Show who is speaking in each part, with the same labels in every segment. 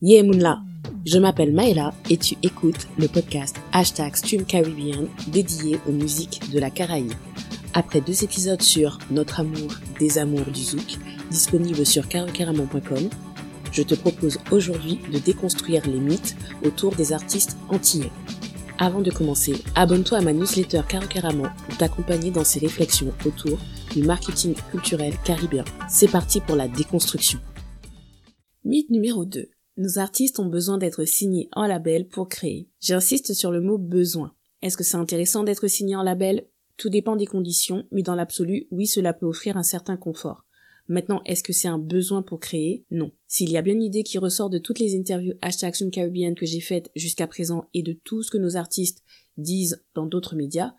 Speaker 1: Yeah Moonla, je m'appelle Maëla et tu écoutes le podcast Hashtag Stream Caribbean dédié aux musiques de la Caraïbe. Après deux épisodes sur Notre amour des amours du zouk, disponible sur carocaramon.com, je te propose aujourd'hui de déconstruire les mythes autour des artistes antillais. Avant de commencer, abonne-toi à ma newsletter Carocaramon pour t'accompagner dans ces réflexions autour du marketing culturel caribéen. C'est parti pour la déconstruction. Mythe numéro 2. Nos artistes ont besoin d'être signés en label pour créer. J'insiste sur le mot besoin. Est-ce que c'est intéressant d'être signé en label? Tout dépend des conditions, mais dans l'absolu, oui, cela peut offrir un certain confort. Maintenant, est-ce que c'est un besoin pour créer? Non. S'il y a bien une idée qui ressort de toutes les interviews hashtag Caribbean que j'ai faites jusqu'à présent et de tout ce que nos artistes disent dans d'autres médias,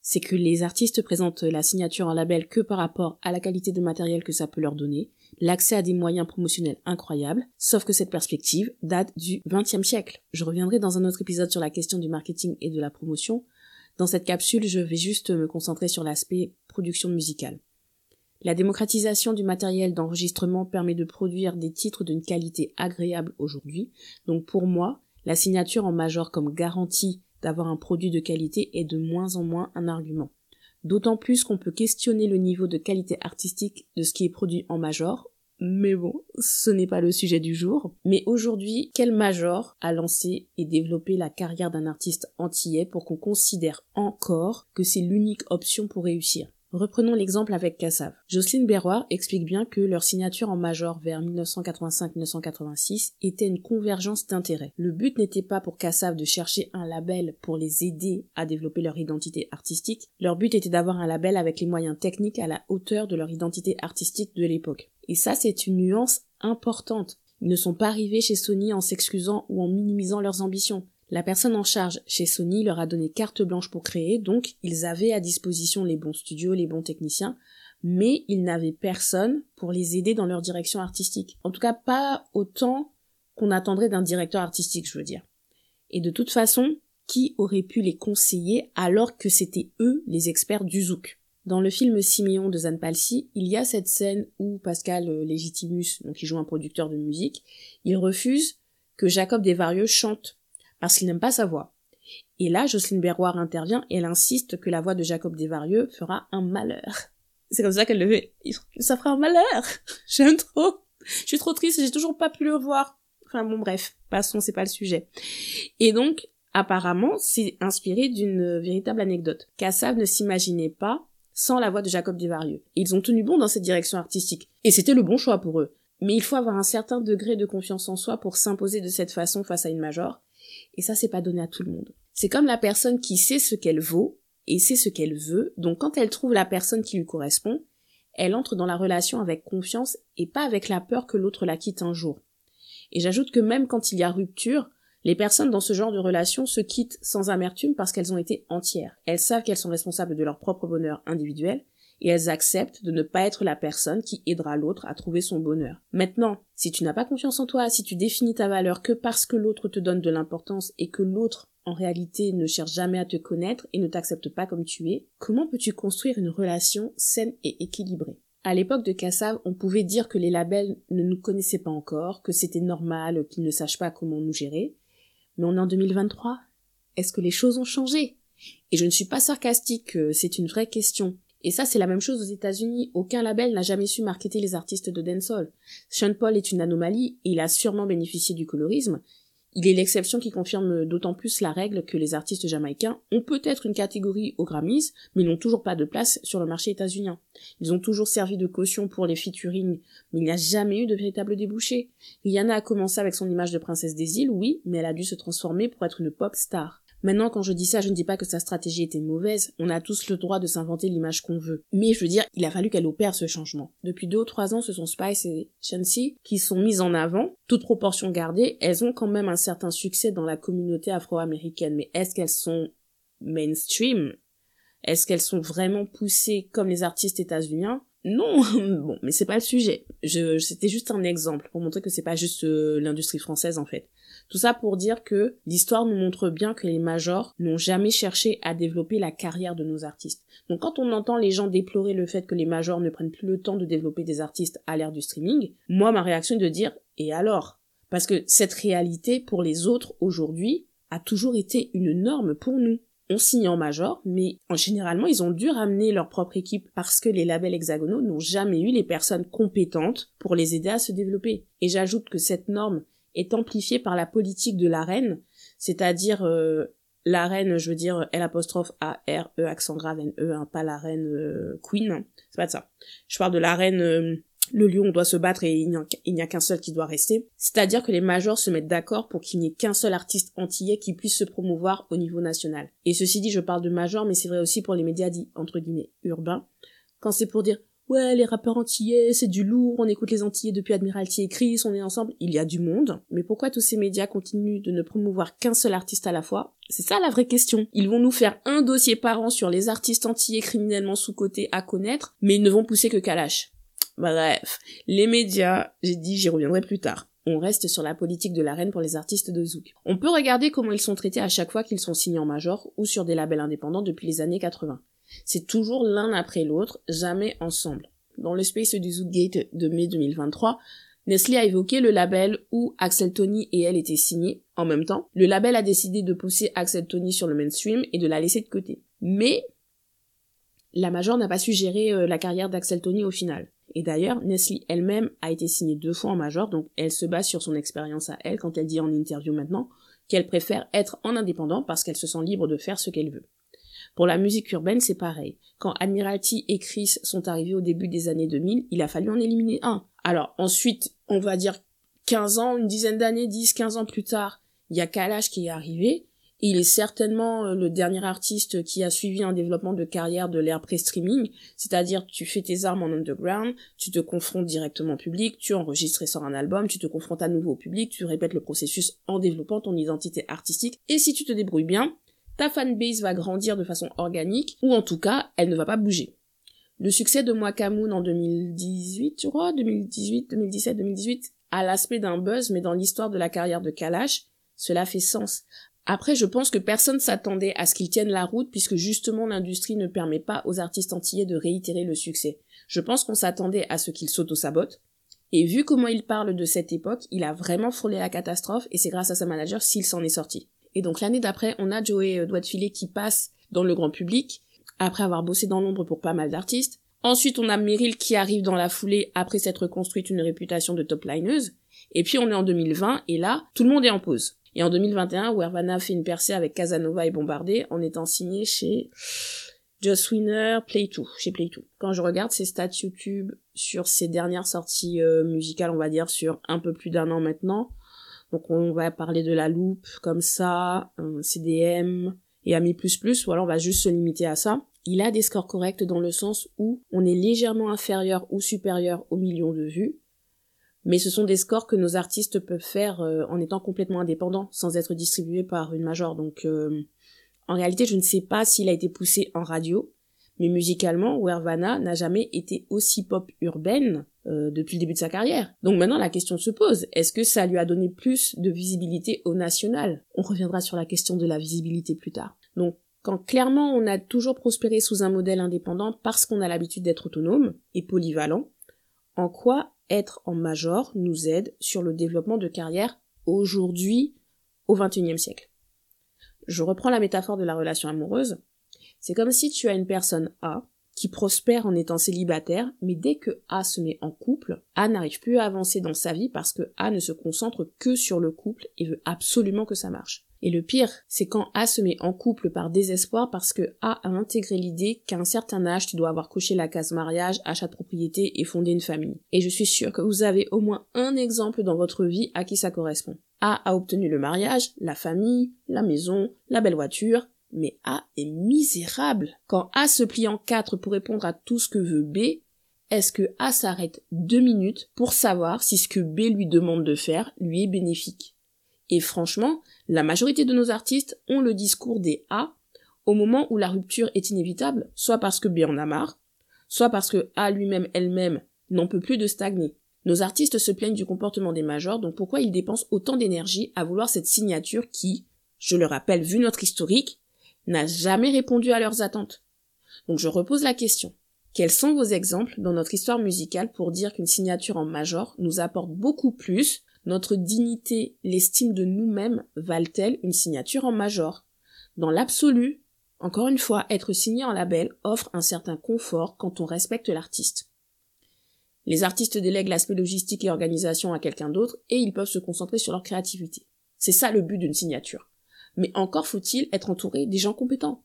Speaker 1: c'est que les artistes présentent la signature en label que par rapport à la qualité de matériel que ça peut leur donner, l'accès à des moyens promotionnels incroyables, sauf que cette perspective date du XXe siècle. Je reviendrai dans un autre épisode sur la question du marketing et de la promotion. Dans cette capsule, je vais juste me concentrer sur l'aspect production musicale. La démocratisation du matériel d'enregistrement permet de produire des titres d'une qualité agréable aujourd'hui. Donc pour moi, la signature en major comme garantie d'avoir un produit de qualité est de moins en moins un argument. D'autant plus qu'on peut questionner le niveau de qualité artistique de ce qui est produit en major, mais bon, ce n'est pas le sujet du jour. Mais aujourd'hui, quel major a lancé et développé la carrière d'un artiste antillais pour qu'on considère encore que c'est l'unique option pour réussir? Reprenons l'exemple avec Cassav. Jocelyne Berroir explique bien que leur signature en major vers 1985-1986 était une convergence d'intérêts. Le but n'était pas pour Cassav de chercher un label pour les aider à développer leur identité artistique, leur but était d'avoir un label avec les moyens techniques à la hauteur de leur identité artistique de l'époque. Et ça, c'est une nuance importante. Ils ne sont pas arrivés chez Sony en s'excusant ou en minimisant leurs ambitions. La personne en charge chez Sony leur a donné carte blanche pour créer, donc ils avaient à disposition les bons studios, les bons techniciens, mais ils n'avaient personne pour les aider dans leur direction artistique. En tout cas, pas autant qu'on attendrait d'un directeur artistique, je veux dire. Et de toute façon, qui aurait pu les conseiller alors que c'était eux les experts du zouk? Dans le film Siméon de Zanpalsi, il y a cette scène où Pascal Legitimus, donc qui joue un producteur de musique, il refuse que Jacob Desvarieux chante parce qu'il n'aime pas sa voix. Et là, Jocelyne Berroir intervient et elle insiste que la voix de Jacob Desvarieux fera un malheur. C'est comme ça qu'elle le fait. Ça fera un malheur. J'aime trop. Je suis trop triste, j'ai toujours pas pu le voir. Enfin bon bref, passons, c'est pas le sujet. Et donc, apparemment, c'est inspiré d'une véritable anecdote. Kassav ne s'imaginait pas sans la voix de Jacob Desvarieux. Ils ont tenu bon dans cette direction artistique. Et c'était le bon choix pour eux. Mais il faut avoir un certain degré de confiance en soi pour s'imposer de cette façon face à une major. Et ça, c'est pas donné à tout le monde. C'est comme la personne qui sait ce qu'elle vaut et sait ce qu'elle veut. Donc quand elle trouve la personne qui lui correspond, elle entre dans la relation avec confiance et pas avec la peur que l'autre la quitte un jour. Et j'ajoute que même quand il y a rupture, les personnes dans ce genre de relation se quittent sans amertume parce qu'elles ont été entières. Elles savent qu'elles sont responsables de leur propre bonheur individuel et elles acceptent de ne pas être la personne qui aidera l'autre à trouver son bonheur. Maintenant, si tu n'as pas confiance en toi, si tu définis ta valeur que parce que l'autre te donne de l'importance et que l'autre en réalité ne cherche jamais à te connaître et ne t'accepte pas comme tu es, comment peux-tu construire une relation saine et équilibrée? À l'époque de Kassav, on pouvait dire que les labels ne nous connaissaient pas encore, que c'était normal qu'ils ne sachent pas comment nous gérer. Mais on est en 2023. Est-ce que les choses ont changé? Et je ne suis pas sarcastique, c'est une vraie question. Et ça, c'est la même chose aux États-Unis. Aucun label n'a jamais su marketer les artistes de dancehall. Sean Paul est une anomalie et il a sûrement bénéficié du colorisme. Il est l'exception qui confirme d'autant plus la règle que les artistes jamaïcains ont peut-être une catégorie aux Grammys, mais n'ont toujours pas de place sur le marché états-unien. Ils ont toujours servi de caution pour les featuring, mais il n'y a jamais eu de véritable débouché. Rihanna a commencé avec son image de princesse des îles, oui, mais elle a dû se transformer pour être une pop star. Maintenant, quand je dis ça, je ne dis pas que sa stratégie était mauvaise, on a tous le droit de s'inventer l'image qu'on veut. Mais je veux dire, il a fallu qu'elle opère ce changement. Depuis deux ou trois ans, ce sont Spice et Shansi qui sont mises en avant, toutes proportions gardées, elles ont quand même un certain succès dans la communauté afro-américaine, mais est-ce qu'elles sont mainstream? Est-ce qu'elles sont vraiment poussées comme les artistes états-uniens? Non, bon, mais c'est pas le sujet. Je, c'était juste un exemple pour montrer que c'est pas juste euh, l'industrie française en fait. Tout ça pour dire que l'histoire nous montre bien que les majors n'ont jamais cherché à développer la carrière de nos artistes. Donc quand on entend les gens déplorer le fait que les majors ne prennent plus le temps de développer des artistes à l'ère du streaming, moi ma réaction est de dire et alors? Parce que cette réalité pour les autres aujourd'hui a toujours été une norme pour nous. On signe en major, mais en généralement ils ont dû ramener leur propre équipe parce que les labels hexagonaux n'ont jamais eu les personnes compétentes pour les aider à se développer. Et j'ajoute que cette norme est amplifiée par la politique de la reine, c'est-à-dire euh, la reine, je veux dire L apostrophe A R E accent grave N E, hein, pas la reine euh, Queen, c'est pas de ça. Je parle de la reine euh, le lion doit se battre et il n'y a qu'un seul qui doit rester. C'est-à-dire que les majors se mettent d'accord pour qu'il n'y ait qu'un seul artiste antillais qui puisse se promouvoir au niveau national. Et ceci dit, je parle de majors, mais c'est vrai aussi pour les médias dits, entre guillemets, urbains. Quand c'est pour dire, ouais, les rappeurs antillais, c'est du lourd, on écoute les antillais depuis Admiralty et Chris, on est ensemble, il y a du monde. Mais pourquoi tous ces médias continuent de ne promouvoir qu'un seul artiste à la fois? C'est ça la vraie question. Ils vont nous faire un dossier par an sur les artistes antillais criminellement sous-cotés à connaître, mais ils ne vont pousser que Kalash. Bref, les médias, j'ai dit j'y reviendrai plus tard. On reste sur la politique de la reine pour les artistes de Zouk. On peut regarder comment ils sont traités à chaque fois qu'ils sont signés en major ou sur des labels indépendants depuis les années 80. C'est toujours l'un après l'autre, jamais ensemble. Dans le space du Zoukgate de mai 2023, Nestlé a évoqué le label où Axel Tony et elle étaient signés en même temps. Le label a décidé de pousser Axel Tony sur le mainstream et de la laisser de côté. Mais la major n'a pas su gérer euh, la carrière d'Axel Tony au final. Et d'ailleurs, Nestlé elle-même a été signée deux fois en major, donc elle se base sur son expérience à elle quand elle dit en interview maintenant qu'elle préfère être en indépendant parce qu'elle se sent libre de faire ce qu'elle veut. Pour la musique urbaine, c'est pareil. Quand Admiralty et Chris sont arrivés au début des années 2000, il a fallu en éliminer un. Alors ensuite, on va dire 15 ans, une dizaine d'années, 10, 15 ans plus tard, il y a Kalash qui est arrivé, il est certainement euh, le dernier artiste qui a suivi un développement de carrière de l'ère pré-streaming, c'est-à-dire tu fais tes armes en underground, tu te confrontes directement au public, tu enregistres et sors un album, tu te confrontes à nouveau au public, tu répètes le processus en développant ton identité artistique, et si tu te débrouilles bien, ta fanbase va grandir de façon organique, ou en tout cas, elle ne va pas bouger. Le succès de Mwakamoon en 2018, tu crois, 2018, 2017, 2018, a l'aspect d'un buzz, mais dans l'histoire de la carrière de Kalash, cela fait sens. Après, je pense que personne s'attendait à ce qu'ils tiennent la route puisque justement l'industrie ne permet pas aux artistes antillais de réitérer le succès. Je pense qu'on s'attendait à ce qu'ils s'auto-sabotent. Et vu comment il parle de cette époque, il a vraiment frôlé la catastrophe et c'est grâce à sa manager s'il s'en est sorti. Et donc l'année d'après, on a Joey euh, Filet qui passe dans le grand public, après avoir bossé dans l'ombre pour pas mal d'artistes. Ensuite, on a Meryl qui arrive dans la foulée après s'être construite une réputation de top lineuse. Et puis on est en 2020 et là, tout le monde est en pause. Et en 2021, Wervana fait une percée avec Casanova et Bombardé en étant signé chez Just Winner, Play2, chez Play2. Quand je regarde ses stats YouTube sur ses dernières sorties euh, musicales, on va dire sur un peu plus d'un an maintenant, donc on va parler de la loupe comme ça, un CDM et Ami++, ou alors on va juste se limiter à ça. Il a des scores corrects dans le sens où on est légèrement inférieur ou supérieur au million de vues, mais ce sont des scores que nos artistes peuvent faire euh, en étant complètement indépendants, sans être distribués par une major. Donc euh, en réalité, je ne sais pas s'il a été poussé en radio, mais musicalement, Wervana n'a jamais été aussi pop urbaine euh, depuis le début de sa carrière. Donc maintenant, la question se pose, est-ce que ça lui a donné plus de visibilité au national? On reviendra sur la question de la visibilité plus tard. Donc quand clairement on a toujours prospéré sous un modèle indépendant parce qu'on a l'habitude d'être autonome et polyvalent, en quoi être en major nous aide sur le développement de carrière aujourd'hui au XXIe siècle. Je reprends la métaphore de la relation amoureuse. C'est comme si tu as une personne A qui prospère en étant célibataire, mais dès que A se met en couple, A n'arrive plus à avancer dans sa vie parce que A ne se concentre que sur le couple et veut absolument que ça marche. Et le pire, c'est quand A se met en couple par désespoir parce que A a intégré l'idée qu'à un certain âge, tu dois avoir coché la case mariage, achat de propriété et fonder une famille. Et je suis sûre que vous avez au moins un exemple dans votre vie à qui ça correspond. A a obtenu le mariage, la famille, la maison, la belle voiture, mais A est misérable. Quand A se plie en quatre pour répondre à tout ce que veut B, est-ce que A s'arrête deux minutes pour savoir si ce que B lui demande de faire lui est bénéfique? Et franchement, la majorité de nos artistes ont le discours des A au moment où la rupture est inévitable, soit parce que B en a marre, soit parce que A lui-même, elle-même, n'en peut plus de stagner. Nos artistes se plaignent du comportement des majors, donc pourquoi ils dépensent autant d'énergie à vouloir cette signature qui, je le rappelle, vu notre historique, n'a jamais répondu à leurs attentes. Donc je repose la question. Quels sont vos exemples dans notre histoire musicale pour dire qu'une signature en major nous apporte beaucoup plus notre dignité, l'estime de nous-mêmes valent-elles une signature en major? Dans l'absolu, encore une fois, être signé en label offre un certain confort quand on respecte l'artiste. Les artistes délèguent l'aspect logistique et organisation à quelqu'un d'autre et ils peuvent se concentrer sur leur créativité. C'est ça le but d'une signature. Mais encore faut-il être entouré des gens compétents.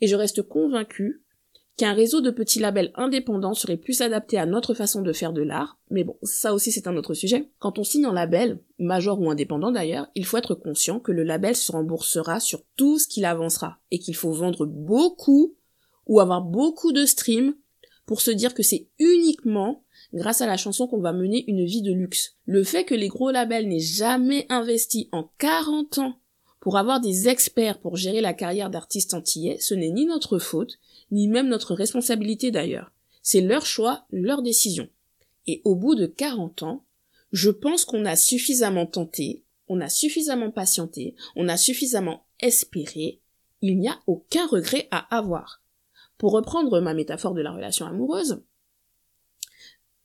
Speaker 1: Et je reste convaincu qu'un réseau de petits labels indépendants serait plus adapté à notre façon de faire de l'art, mais bon, ça aussi c'est un autre sujet. Quand on signe un label, major ou indépendant d'ailleurs, il faut être conscient que le label se remboursera sur tout ce qu'il avancera, et qu'il faut vendre beaucoup ou avoir beaucoup de streams pour se dire que c'est uniquement grâce à la chanson qu'on va mener une vie de luxe. Le fait que les gros labels n'aient jamais investi en 40 ans pour avoir des experts pour gérer la carrière d'artiste antillais, ce n'est ni notre faute, ni même notre responsabilité d'ailleurs. C'est leur choix, leur décision. Et au bout de 40 ans, je pense qu'on a suffisamment tenté, on a suffisamment patienté, on a suffisamment espéré, il n'y a aucun regret à avoir. Pour reprendre ma métaphore de la relation amoureuse,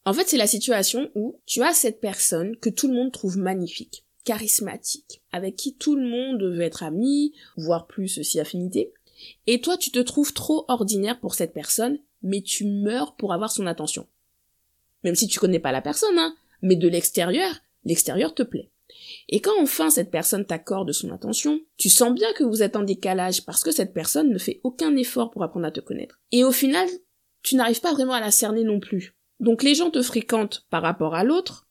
Speaker 1: en fait, c'est la situation où tu as cette personne que tout le monde trouve magnifique, charismatique, avec qui tout le monde veut être ami, voire plus aussi affinité, et toi, tu te trouves trop ordinaire pour cette personne, mais tu meurs pour avoir son attention. Même si tu connais pas la personne, hein, mais de l'extérieur, l'extérieur te plaît. Et quand enfin cette personne t'accorde son attention, tu sens bien que vous êtes en décalage parce que cette personne ne fait aucun effort pour apprendre à te connaître. Et au final, tu n'arrives pas vraiment à la cerner non plus. Donc les gens te fréquentent par rapport à l'autre,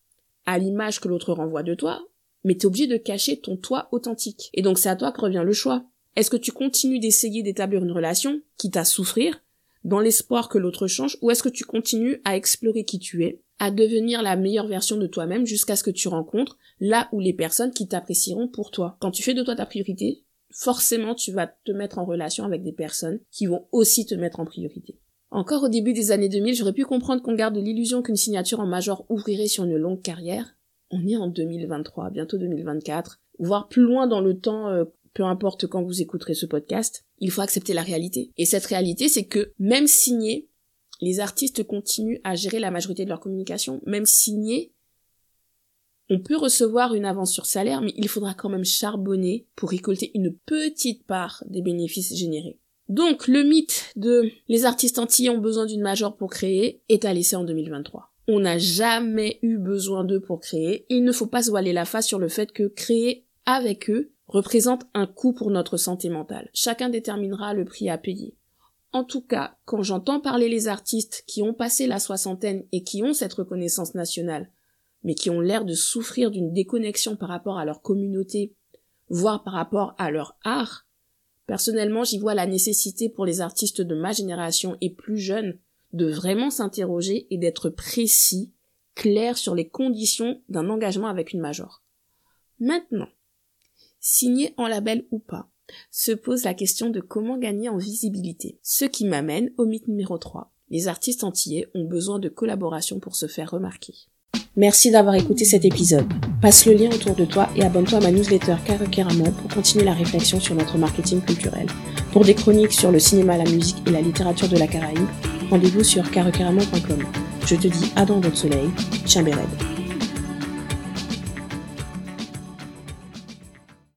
Speaker 1: à l'image que l'autre renvoie de toi, mais t'es obligé de cacher ton toi authentique. Et donc c'est à toi que revient le choix. Est-ce que tu continues d'essayer d'établir une relation, quitte à souffrir, dans l'espoir que l'autre change, ou est-ce que tu continues à explorer qui tu es, à devenir la meilleure version de toi-même jusqu'à ce que tu rencontres là où les personnes qui t'apprécieront pour toi? Quand tu fais de toi ta priorité, forcément tu vas te mettre en relation avec des personnes qui vont aussi te mettre en priorité. Encore au début des années 2000, j'aurais pu comprendre qu'on garde l'illusion qu'une signature en major ouvrirait sur une longue carrière. On est en 2023, bientôt 2024, voire plus loin dans le temps euh, peu importe quand vous écouterez ce podcast, il faut accepter la réalité. Et cette réalité, c'est que même signés, les artistes continuent à gérer la majorité de leur communication. Même signés, on peut recevoir une avance sur salaire, mais il faudra quand même charbonner pour récolter une petite part des bénéfices générés. Donc, le mythe de les artistes antillais ont besoin d'une major pour créer est à laisser en 2023. On n'a jamais eu besoin d'eux pour créer. Il ne faut pas se voiler la face sur le fait que créer avec eux représente un coût pour notre santé mentale. Chacun déterminera le prix à payer. En tout cas, quand j'entends parler les artistes qui ont passé la soixantaine et qui ont cette reconnaissance nationale, mais qui ont l'air de souffrir d'une déconnexion par rapport à leur communauté, voire par rapport à leur art, personnellement j'y vois la nécessité pour les artistes de ma génération et plus jeunes de vraiment s'interroger et d'être précis, clair sur les conditions d'un engagement avec une major. Maintenant, signé en label ou pas, se pose la question de comment gagner en visibilité. Ce qui m'amène au mythe numéro 3. Les artistes antillais ont besoin de collaboration pour se faire remarquer. Merci d'avoir écouté cet épisode. Passe le lien autour de toi et abonne-toi à ma newsletter pour continuer la réflexion sur notre marketing culturel. Pour des chroniques sur le cinéma, la musique et la littérature de la Caraïbe, rendez-vous sur caracaramon.com. Je te dis à dans votre soleil, Chimbérède.